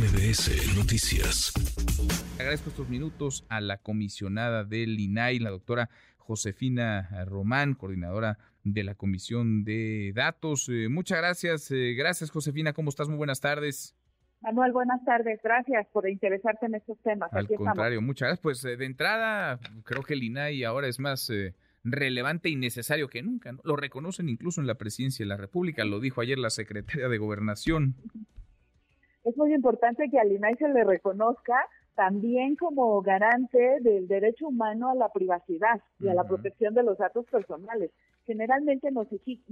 MBS Noticias. Agradezco estos minutos a la comisionada del INAI, la doctora Josefina Román, coordinadora de la Comisión de Datos. Eh, muchas gracias. Eh, gracias, Josefina. ¿Cómo estás? Muy buenas tardes. Manuel, buenas tardes. Gracias por interesarte en estos temas. Al contrario, muchas gracias. Pues eh, de entrada, creo que el INAI ahora es más relevante y necesario que nunca. Lo reconocen incluso en la presidencia de la República. Lo dijo ayer la secretaria de Gobernación. Es muy importante que al INAI se le reconozca también como garante del derecho humano a la privacidad y a la protección de los datos personales. Generalmente nos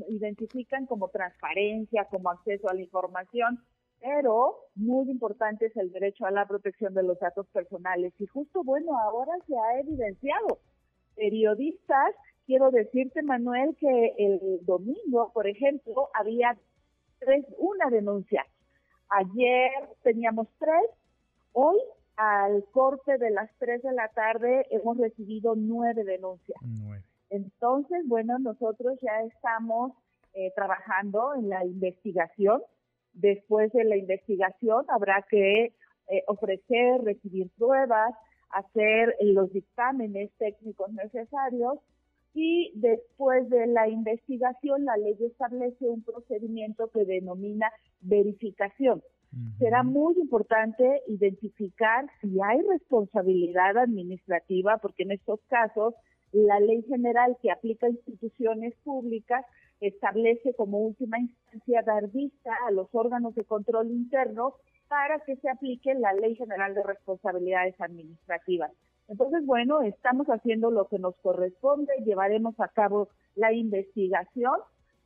identifican como transparencia, como acceso a la información, pero muy importante es el derecho a la protección de los datos personales. Y justo, bueno, ahora se ha evidenciado. Periodistas, quiero decirte, Manuel, que el domingo, por ejemplo, había tres, una denuncia. Ayer teníamos tres, hoy al corte de las 3 de la tarde hemos recibido nueve denuncias. Entonces, bueno, nosotros ya estamos eh, trabajando en la investigación. Después de la investigación habrá que eh, ofrecer, recibir pruebas, hacer los dictámenes técnicos necesarios y después de la investigación la ley establece un procedimiento que denomina verificación. Será muy importante identificar si hay responsabilidad administrativa, porque en estos casos la ley general que aplica a instituciones públicas establece como última instancia dar vista a los órganos de control interno para que se aplique la ley general de responsabilidades administrativas. Entonces, bueno, estamos haciendo lo que nos corresponde, llevaremos a cabo la investigación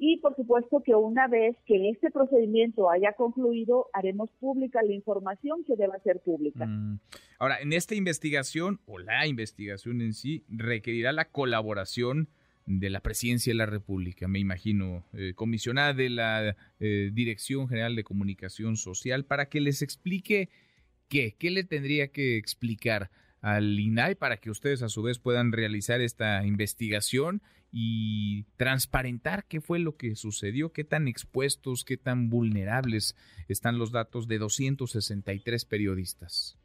y por supuesto que una vez que este procedimiento haya concluido, haremos pública la información que deba ser pública. Mm. Ahora, en esta investigación o la investigación en sí requerirá la colaboración de la Presidencia de la República, me imagino, eh, comisionada de la eh, Dirección General de Comunicación Social, para que les explique qué, qué le tendría que explicar al INAI para que ustedes a su vez puedan realizar esta investigación y transparentar qué fue lo que sucedió, qué tan expuestos, qué tan vulnerables están los datos de 263 periodistas.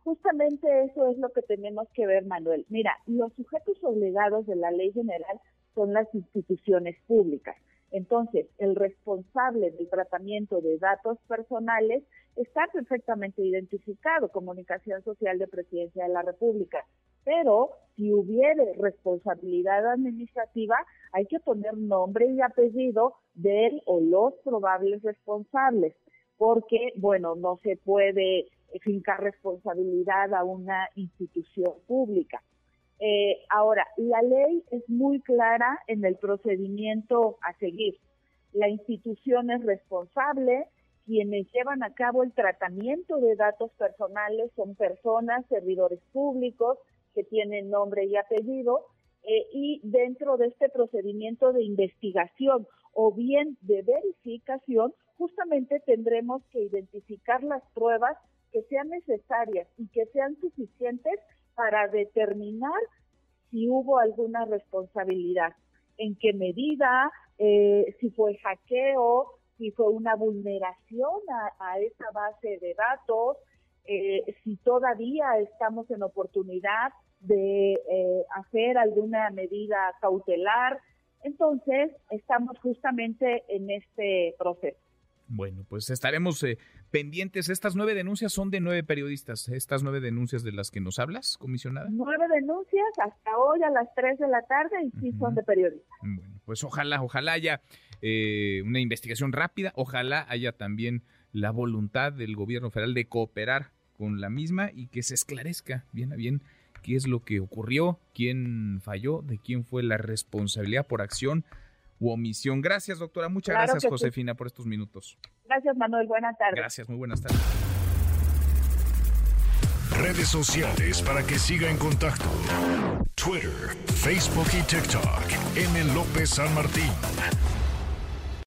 Justamente eso es lo que tenemos que ver, Manuel. Mira, los sujetos obligados de la ley general son las instituciones públicas. Entonces, el responsable del tratamiento de datos personales está perfectamente identificado, Comunicación Social de Presidencia de la República. Pero si hubiere responsabilidad administrativa, hay que poner nombre y apellido de él o los probables responsables, porque, bueno, no se puede fincar responsabilidad a una institución pública. Eh, ahora, la ley es muy clara en el procedimiento a seguir. La institución es responsable, quienes llevan a cabo el tratamiento de datos personales son personas, servidores públicos que tienen nombre y apellido, eh, y dentro de este procedimiento de investigación o bien de verificación, justamente tendremos que identificar las pruebas que sean necesarias y que sean suficientes para determinar si hubo alguna responsabilidad, en qué medida, eh, si fue hackeo, si fue una vulneración a, esa base de datos, eh, si todavía estamos en oportunidad de eh, hacer alguna medida cautelar. Entonces, estamos justamente en este proceso. Bueno, pues estaremos eh, pendientes. Estas nueve denuncias son de nueve periodistas. Estas nueve denuncias de las que nos hablas, comisionada. Nueve denuncias hasta hoy a las tres de la tarde y sí son de periodistas. Bueno, pues ojalá, ojalá haya eh, una investigación rápida. Ojalá haya también la voluntad del gobierno federal de cooperar con la misma y que se esclarezca bien a bien qué es lo que ocurrió, quién falló, de quién fue la responsabilidad por acción u omisión. Gracias, doctora. Muchas gracias, Josefina, por estos minutos. Gracias, Manuel. Buenas tardes. Gracias, muy buenas tardes. Redes sociales para que siga en contacto: Twitter, Facebook y TikTok. M. López San Martín.